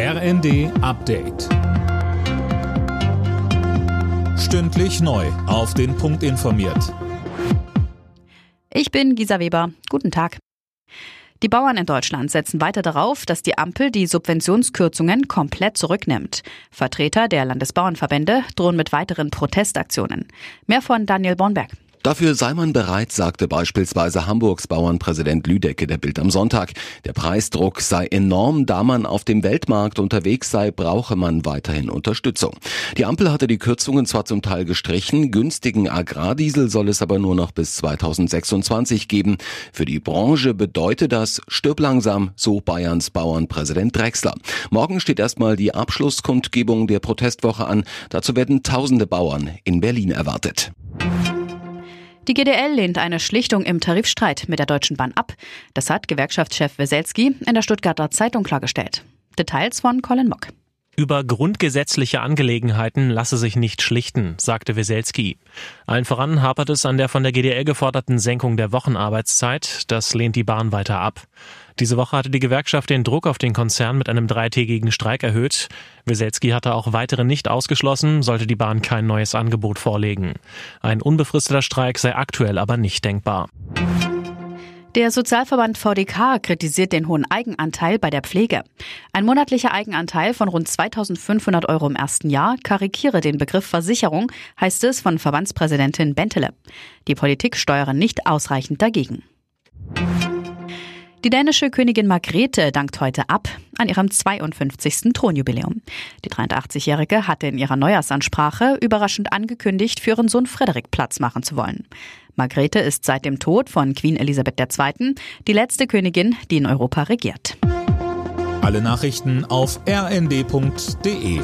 RND Update. Stündlich neu. Auf den Punkt informiert. Ich bin Gisa Weber. Guten Tag. Die Bauern in Deutschland setzen weiter darauf, dass die Ampel die Subventionskürzungen komplett zurücknimmt. Vertreter der Landesbauernverbände drohen mit weiteren Protestaktionen. Mehr von Daniel Bornberg. Dafür sei man bereit, sagte beispielsweise Hamburgs Bauernpräsident Lüdecke der Bild am Sonntag. Der Preisdruck sei enorm, da man auf dem Weltmarkt unterwegs sei, brauche man weiterhin Unterstützung. Die Ampel hatte die Kürzungen zwar zum Teil gestrichen, günstigen Agrardiesel soll es aber nur noch bis 2026 geben. Für die Branche bedeutet das stirb langsam, so Bayerns Bauernpräsident Drexler. Morgen steht erstmal die Abschlusskundgebung der Protestwoche an. Dazu werden tausende Bauern in Berlin erwartet. Die GDL lehnt eine Schlichtung im Tarifstreit mit der Deutschen Bahn ab. Das hat Gewerkschaftschef Weselski in der Stuttgarter Zeitung klargestellt. Details von Colin Mock. Über grundgesetzliche Angelegenheiten lasse sich nicht schlichten, sagte Weselski. Allen voran hapert es an der von der GDL geforderten Senkung der Wochenarbeitszeit. Das lehnt die Bahn weiter ab. Diese Woche hatte die Gewerkschaft den Druck auf den Konzern mit einem dreitägigen Streik erhöht. Weselski hatte auch weitere nicht ausgeschlossen, sollte die Bahn kein neues Angebot vorlegen. Ein unbefristeter Streik sei aktuell aber nicht denkbar. Der Sozialverband VDK kritisiert den hohen Eigenanteil bei der Pflege. Ein monatlicher Eigenanteil von rund 2500 Euro im ersten Jahr karikiere den Begriff Versicherung, heißt es von Verbandspräsidentin Bentele. Die Politik steuere nicht ausreichend dagegen. Die dänische Königin Margrethe dankt heute ab an ihrem 52. Thronjubiläum. Die 83-Jährige hatte in ihrer Neujahrsansprache überraschend angekündigt, für ihren Sohn Frederik Platz machen zu wollen. Margrethe ist seit dem Tod von Queen Elisabeth II. die letzte Königin, die in Europa regiert. Alle Nachrichten auf rnd.de